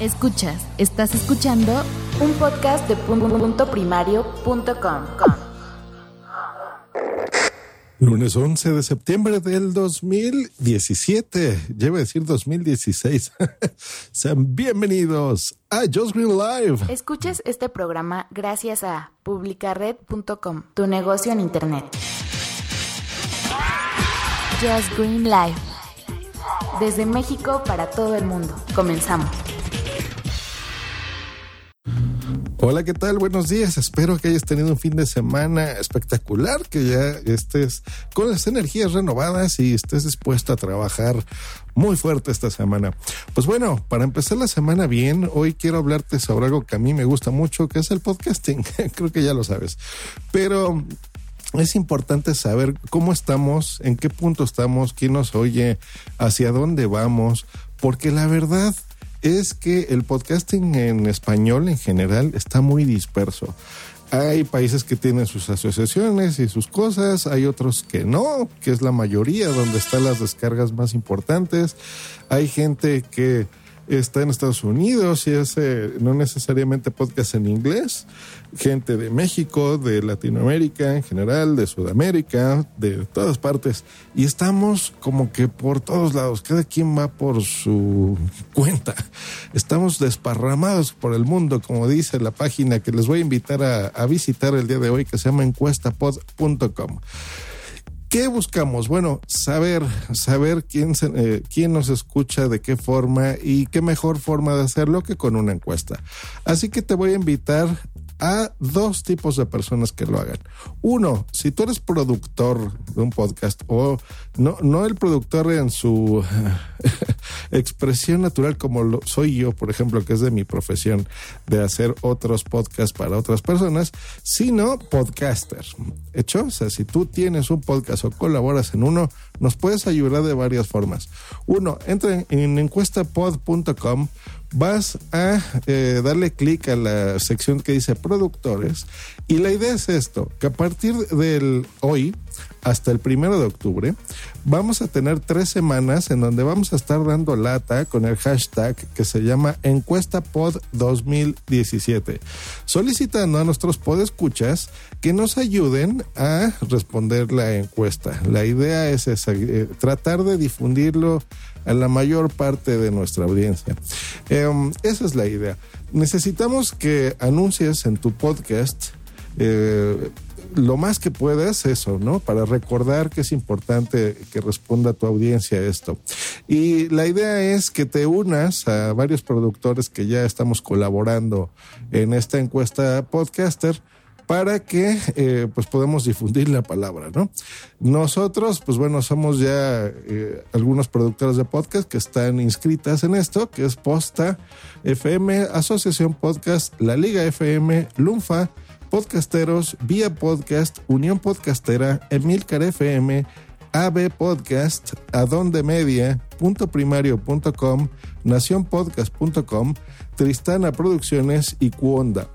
Escuchas, estás escuchando un podcast de punto primario.com. Lunes 11 de septiembre del 2017, llevo a decir 2016. Sean bienvenidos a Just Green Live. Escuches este programa gracias a publicared.com, tu negocio en internet. Just Green Live. Desde México para todo el mundo. Comenzamos. Hola, ¿qué tal? Buenos días. Espero que hayas tenido un fin de semana espectacular, que ya estés con las energías renovadas y estés dispuesto a trabajar muy fuerte esta semana. Pues bueno, para empezar la semana bien, hoy quiero hablarte sobre algo que a mí me gusta mucho, que es el podcasting. Creo que ya lo sabes. Pero es importante saber cómo estamos, en qué punto estamos, quién nos oye, hacia dónde vamos, porque la verdad es que el podcasting en español en general está muy disperso. Hay países que tienen sus asociaciones y sus cosas, hay otros que no, que es la mayoría donde están las descargas más importantes. Hay gente que está en Estados Unidos y hace no necesariamente podcast en inglés, gente de México, de Latinoamérica en general, de Sudamérica, de todas partes. Y estamos como que por todos lados, cada quien va por su cuenta. Estamos desparramados por el mundo, como dice la página que les voy a invitar a, visitar el día de hoy, que se llama encuestapod.com. ¿Qué buscamos? Bueno, saber, saber quién, se, eh, quién nos escucha, de qué forma y qué mejor forma de hacerlo que con una encuesta. Así que te voy a invitar a dos tipos de personas que lo hagan. Uno, si tú eres productor de un podcast o no, no el productor en su expresión natural como lo soy yo, por ejemplo, que es de mi profesión de hacer otros podcasts para otras personas, sino podcaster. ¿Hecho? O sea, si tú tienes un podcast o colaboras en uno, nos puedes ayudar de varias formas. Uno, entra en encuestapod.com vas a eh, darle clic a la sección que dice productores y la idea es esto, que a partir del hoy hasta el primero de octubre vamos a tener tres semanas en donde vamos a estar dando lata con el hashtag que se llama encuestapod 2017 solicitando a nuestros podescuchas que nos ayuden a responder la encuesta la idea es esa, eh, tratar de difundirlo a la mayor parte de nuestra audiencia. Eh, esa es la idea. Necesitamos que anuncies en tu podcast eh, lo más que puedas eso, ¿no? Para recordar que es importante que responda tu audiencia esto. Y la idea es que te unas a varios productores que ya estamos colaborando en esta encuesta podcaster para que eh, pues podamos difundir la palabra, ¿no? Nosotros, pues bueno, somos ya eh, algunos productores de podcast que están inscritas en esto, que es Posta FM, Asociación Podcast, La Liga FM, Lunfa, Podcasteros, Vía Podcast, Unión Podcastera, Emilcar FM, AB Podcast, Adonde Media, punto primario punto com, nacionpodcast.com, Tristana Producciones y Cuonda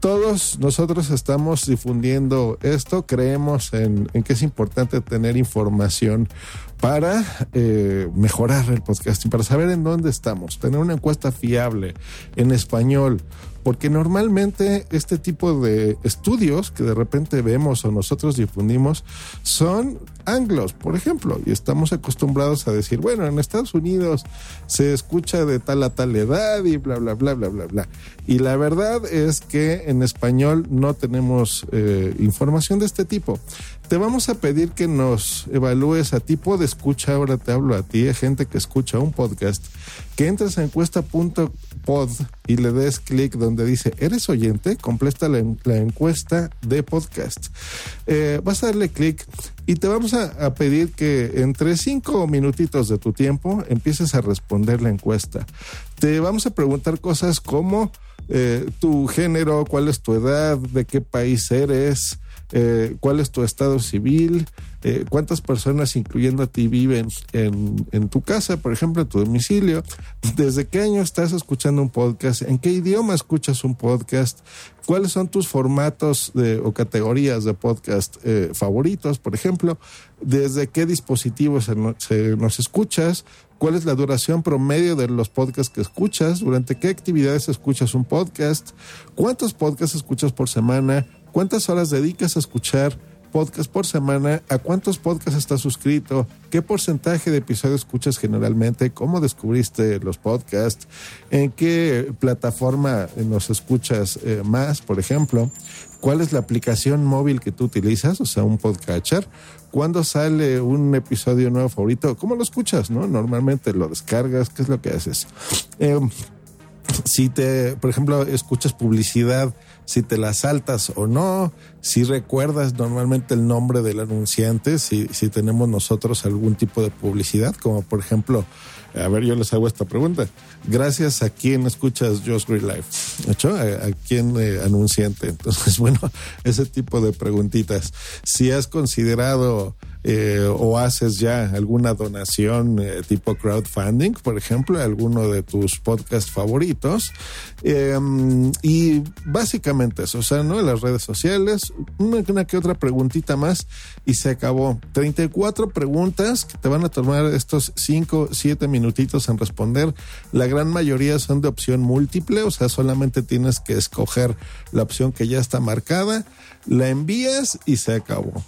todos nosotros estamos difundiendo esto, creemos en, que es importante tener información para eh, mejorar el podcasting, para saber en dónde estamos, tener una encuesta fiable en español, porque normalmente este tipo de estudios que de repente vemos o nosotros difundimos son anglos, por ejemplo, y estamos acostumbrados a decir, bueno, en Estados Unidos se escucha de tal a tal edad y bla, bla, bla, bla, bla, bla. Y la verdad es que en español no tenemos eh, información de este tipo. Te vamos a pedir que nos evalúes a tipo de escucha, ahora te hablo a ti, a gente que escucha un podcast, que entres a encuesta.pod y le des clic donde dice, ¿eres oyente? Completa la, encuesta de podcast. Eh, vas a darle clic y te vamos a, pedir que entre cinco minutitos de tu tiempo empieces a responder la encuesta. Te vamos a preguntar cosas como eh, tu género, cuál es tu edad, de qué país eres, eh, cuál es tu estado civil, eh, cuántas personas, incluyendo a ti, viven en, tu casa, por ejemplo, en tu domicilio, desde qué año estás escuchando un podcast, en qué idioma escuchas un podcast, cuáles son tus formatos de, o categorías de podcast eh, favoritos, por ejemplo, desde qué dispositivos nos escuchas, cuál es la duración promedio de los podcasts que escuchas, durante qué actividades escuchas un podcast, cuántos podcasts escuchas por semana, ¿Cuántas horas dedicas a escuchar podcast por semana? ¿A cuántos podcasts estás suscrito? ¿Qué porcentaje de episodios escuchas generalmente? ¿Cómo descubriste los podcasts? ¿En qué plataforma nos escuchas eh, más, por ejemplo? ¿Cuál es la aplicación móvil que tú utilizas? O sea, un podcatcher. ¿Cuándo sale un episodio nuevo favorito? ¿Cómo lo escuchas? ¿No? Normalmente lo descargas. ¿Qué es lo que haces? Em, si te, por ejemplo, escuchas publicidad si te la saltas o no, si recuerdas normalmente el nombre del anunciante, si, si tenemos nosotros algún tipo de publicidad, como por ejemplo, a ver, yo les hago esta pregunta. Gracias a quién escuchas Just Green Life, ¿hecho? ¿A, quién eh, anunciante? Entonces, bueno, ese tipo de preguntitas. Si has considerado eh, o haces ya alguna donación eh, tipo crowdfunding, por ejemplo, alguno de tus podcasts favoritos. Em, y básicamente eso, o sea, ¿no? Las redes sociales, una, una, que otra preguntita más y se acabó. 34 preguntas que te van a tomar estos 5, 7 minutitos en responder. La gran mayoría son de opción múltiple, o sea, solamente tienes que escoger la opción que ya está marcada, la envías y se acabó.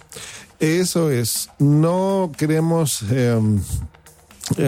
Eso es, no queremos em,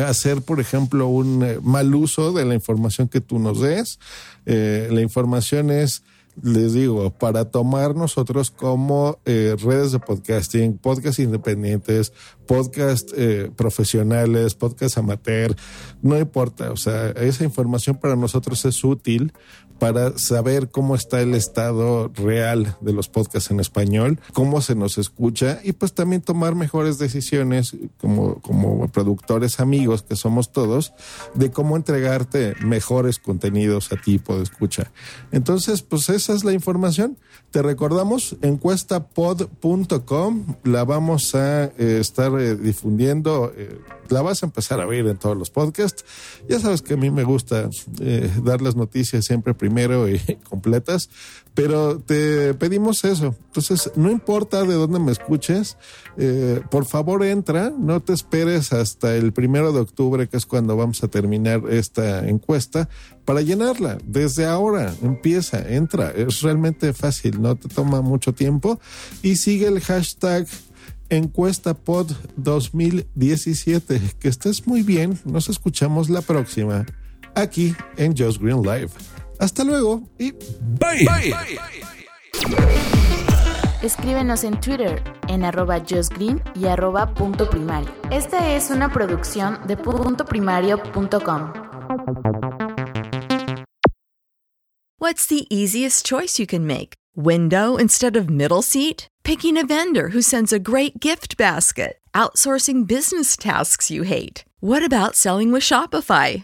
hacer, por ejemplo, un eh, mal uso de la información que tú nos des. Eh, la información es les digo, para tomar nosotros como eh, redes de podcasting, podcast independientes, podcast profesionales, podcast amateur, no importa, o sea, esa información para nosotros es útil para saber cómo está el estado real de los podcasts en español, cómo se nos escucha y pues también tomar mejores decisiones como, como productores amigos que somos todos de cómo entregarte mejores contenidos a tipo de escucha. Entonces, pues esa es la información. Te recordamos encuestapod.com, la vamos a eh, estar eh, difundiendo, eh, la vas a empezar a ver en todos los podcasts. Ya sabes que a mí me gusta dar las noticias siempre primero primero y completas, pero te pedimos eso. Entonces, no importa de dónde me escuches, eh, por favor entra, no te esperes hasta el primero de octubre, que es cuando vamos a terminar esta encuesta, para llenarla. Desde ahora, empieza, entra, es realmente fácil, no te toma mucho tiempo y sigue el hashtag encuestapod 2017. Que estés muy bien, nos escuchamos la próxima aquí en Just Green Live. Hasta luego y bye. Escríbenos en Twitter en arroba justgreen y arroba punto primario. Esta es una producción de puntoprimario.com. What's the easiest choice you can make? Window instead of middle seat? Picking a vendor who sends a great gift basket? Outsourcing business tasks you hate? What about selling with Shopify?